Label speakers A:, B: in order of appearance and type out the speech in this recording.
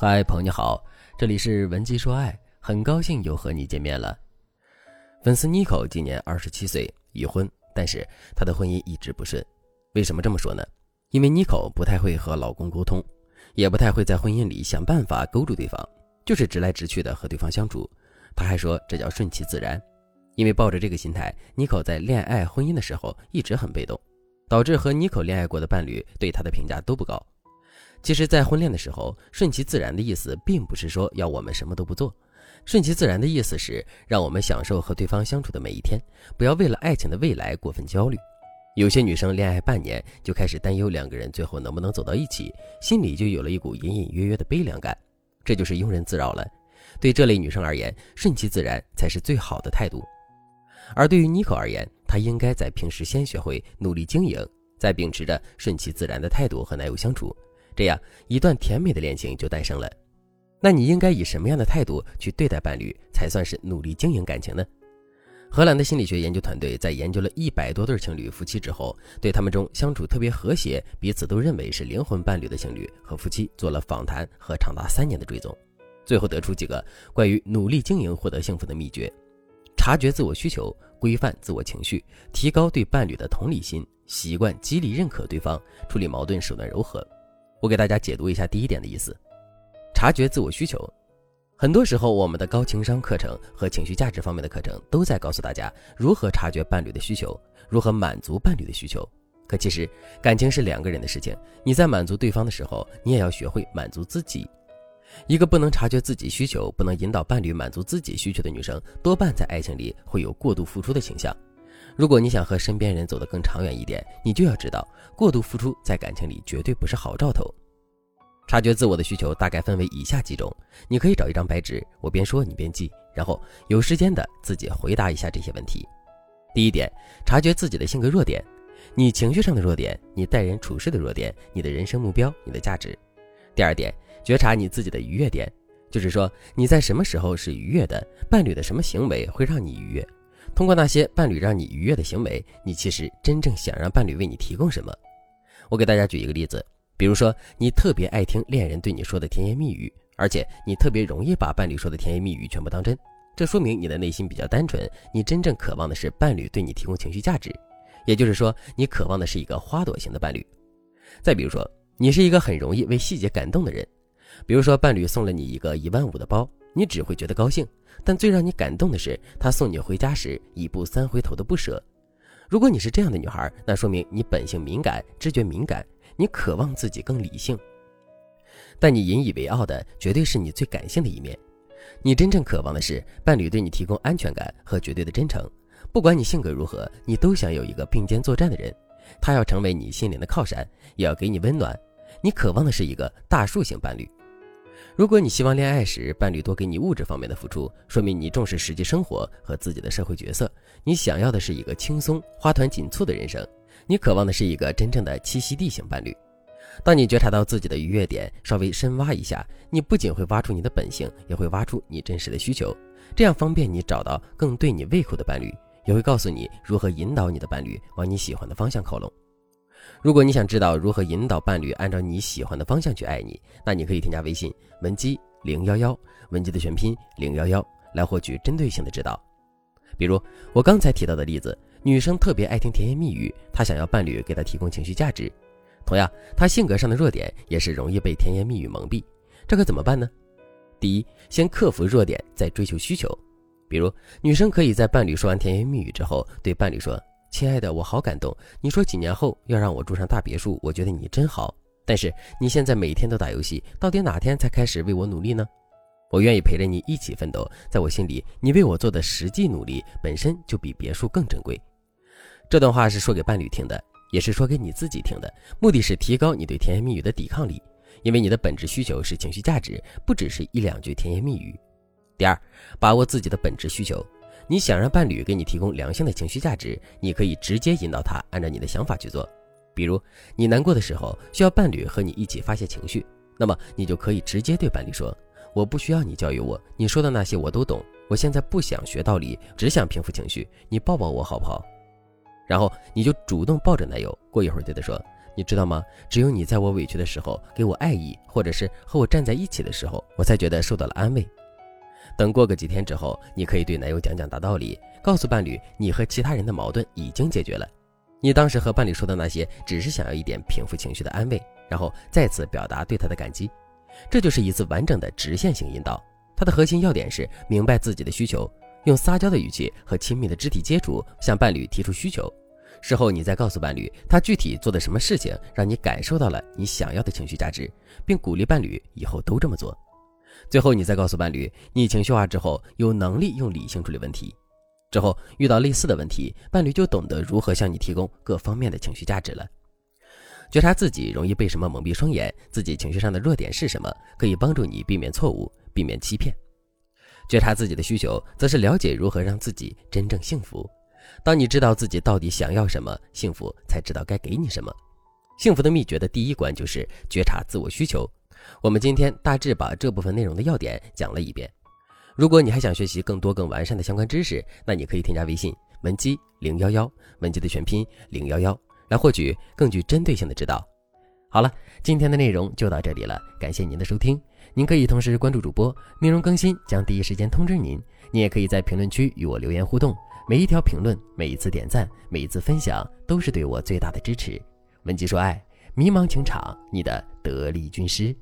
A: 嗨，朋友你好，这里是文姬说爱，很高兴又和你见面了。粉丝妮可今年二十七岁，已婚，但是她的婚姻一直不顺。为什么这么说呢？因为妮可不太会和老公沟通，也不太会在婚姻里想办法勾住对方，就是直来直去的和对方相处。她还说这叫顺其自然。因为抱着这个心态，妮可在恋爱婚姻的时候一直很被动，导致和妮可恋爱过的伴侣对她的评价都不高。其实，在婚恋的时候，顺其自然的意思，并不是说要我们什么都不做。顺其自然的意思是，让我们享受和对方相处的每一天，不要为了爱情的未来过分焦虑。有些女生恋爱半年就开始担忧两个人最后能不能走到一起，心里就有了一股隐隐约约的悲凉感，这就是庸人自扰了。对这类女生而言，顺其自然才是最好的态度。而对于妮可而言，她应该在平时先学会努力经营，再秉持着顺其自然的态度和男友相处。这样一段甜美的恋情就诞生了。那你应该以什么样的态度去对待伴侣，才算是努力经营感情呢？荷兰的心理学研究团队在研究了一百多对情侣夫妻之后，对他们中相处特别和谐、彼此都认为是灵魂伴侣的情侣和夫妻做了访谈和长达三年的追踪，最后得出几个关于努力经营获得幸福的秘诀：察觉自我需求，规范自我情绪，提高对伴侣的同理心，习惯激励认可对方，处理矛盾手段柔和。我给大家解读一下第一点的意思：察觉自我需求。很多时候，我们的高情商课程和情绪价值方面的课程都在告诉大家如何察觉伴侣的需求，如何满足伴侣的需求。可其实，感情是两个人的事情。你在满足对方的时候，你也要学会满足自己。一个不能察觉自己需求、不能引导伴侣满足自己需求的女生，多半在爱情里会有过度付出的倾向。如果你想和身边人走得更长远一点，你就要知道，过度付出在感情里绝对不是好兆头。察觉自我的需求大概分为以下几种，你可以找一张白纸，我边说你边记，然后有时间的自己回答一下这些问题。第一点，察觉自己的性格弱点，你情绪上的弱点，你待人处事的弱点，你的人生目标，你的价值。第二点，觉察你自己的愉悦点，就是说你在什么时候是愉悦的，伴侣的什么行为会让你愉悦。通过那些伴侣让你愉悦的行为，你其实真正想让伴侣为你提供什么？我给大家举一个例子，比如说你特别爱听恋人对你说的甜言蜜语，而且你特别容易把伴侣说的甜言蜜语全部当真，这说明你的内心比较单纯，你真正渴望的是伴侣对你提供情绪价值，也就是说你渴望的是一个花朵型的伴侣。再比如说，你是一个很容易为细节感动的人，比如说伴侣送了你一个一万五的包。你只会觉得高兴，但最让你感动的是他送你回家时一步三回头的不舍。如果你是这样的女孩，那说明你本性敏感，知觉敏感，你渴望自己更理性。但你引以为傲的绝对是你最感性的一面。你真正渴望的是伴侣对你提供安全感和绝对的真诚。不管你性格如何，你都想有一个并肩作战的人，他要成为你心灵的靠山，也要给你温暖。你渴望的是一个大树型伴侣。如果你希望恋爱时伴侣多给你物质方面的付出，说明你重视实际生活和自己的社会角色。你想要的是一个轻松、花团锦簇的人生，你渴望的是一个真正的栖息地型伴侣。当你觉察到自己的愉悦点，稍微深挖一下，你不仅会挖出你的本性，也会挖出你真实的需求，这样方便你找到更对你胃口的伴侣，也会告诉你如何引导你的伴侣往你喜欢的方向靠拢。如果你想知道如何引导伴侣按照你喜欢的方向去爱你，那你可以添加微信文姬零幺幺，文姬的全拼零幺幺，来获取针对性的指导。比如我刚才提到的例子，女生特别爱听甜言蜜语，她想要伴侣给她提供情绪价值。同样，她性格上的弱点也是容易被甜言蜜语蒙蔽，这可怎么办呢？第一，先克服弱点，再追求需求。比如，女生可以在伴侣说完甜言蜜语之后，对伴侣说。亲爱的，我好感动。你说几年后要让我住上大别墅，我觉得你真好。但是你现在每天都打游戏，到底哪天才开始为我努力呢？我愿意陪着你一起奋斗。在我心里，你为我做的实际努力本身就比别墅更珍贵。这段话是说给伴侣听的，也是说给你自己听的，目的是提高你对甜言蜜语的抵抗力，因为你的本质需求是情绪价值，不只是一两句甜言蜜语。第二，把握自己的本质需求。你想让伴侣给你提供良性的情绪价值，你可以直接引导他按照你的想法去做。比如，你难过的时候需要伴侣和你一起发泄情绪，那么你就可以直接对伴侣说：“我不需要你教育我，你说的那些我都懂。我现在不想学道理，只想平复情绪。你抱抱我好不好？”然后你就主动抱着男友，过一会儿对他说：“你知道吗？只有你在我委屈的时候给我爱意，或者是和我站在一起的时候，我才觉得受到了安慰。等过个几天之后，你可以对男友讲讲大道理，告诉伴侣你和其他人的矛盾已经解决了。你当时和伴侣说的那些，只是想要一点平复情绪的安慰，然后再次表达对他的感激。这就是一次完整的直线性引导。它的核心要点是明白自己的需求，用撒娇的语气和亲密的肢体接触向伴侣提出需求。事后你再告诉伴侣，他具体做的什么事情让你感受到了你想要的情绪价值，并鼓励伴侣以后都这么做。最后你再告诉伴侣，你情绪化之后有能力用理性处理问题。之后遇到类似的问题，伴侣就懂得如何向你提供各方面的情绪价值了。觉察自己容易被什么蒙蔽双眼，自己情绪上的弱点是什么，可以帮助你避免错误，避免欺骗。觉察自己的需求，则是了解如何让自己真正幸福。当你知道自己到底想要什么，幸福才知道该给你什么。幸福的秘诀的第一关就是觉察自我需求。我们今天大致把这部分内容的要点讲了一遍。如果你还想学习更多更完善的相关知识，那你可以添加微信文姬零幺幺，文姬的全拼零幺幺，来获取更具针对性的指导。好了，今天的内容就到这里了，感谢您的收听。您可以同时关注主播，内容更新将第一时间通知您。您也可以在评论区与我留言互动。每一条评论，每一次点赞，每一次分享，都是对我最大的支持。文姬说爱，迷茫情场，你的得力军师。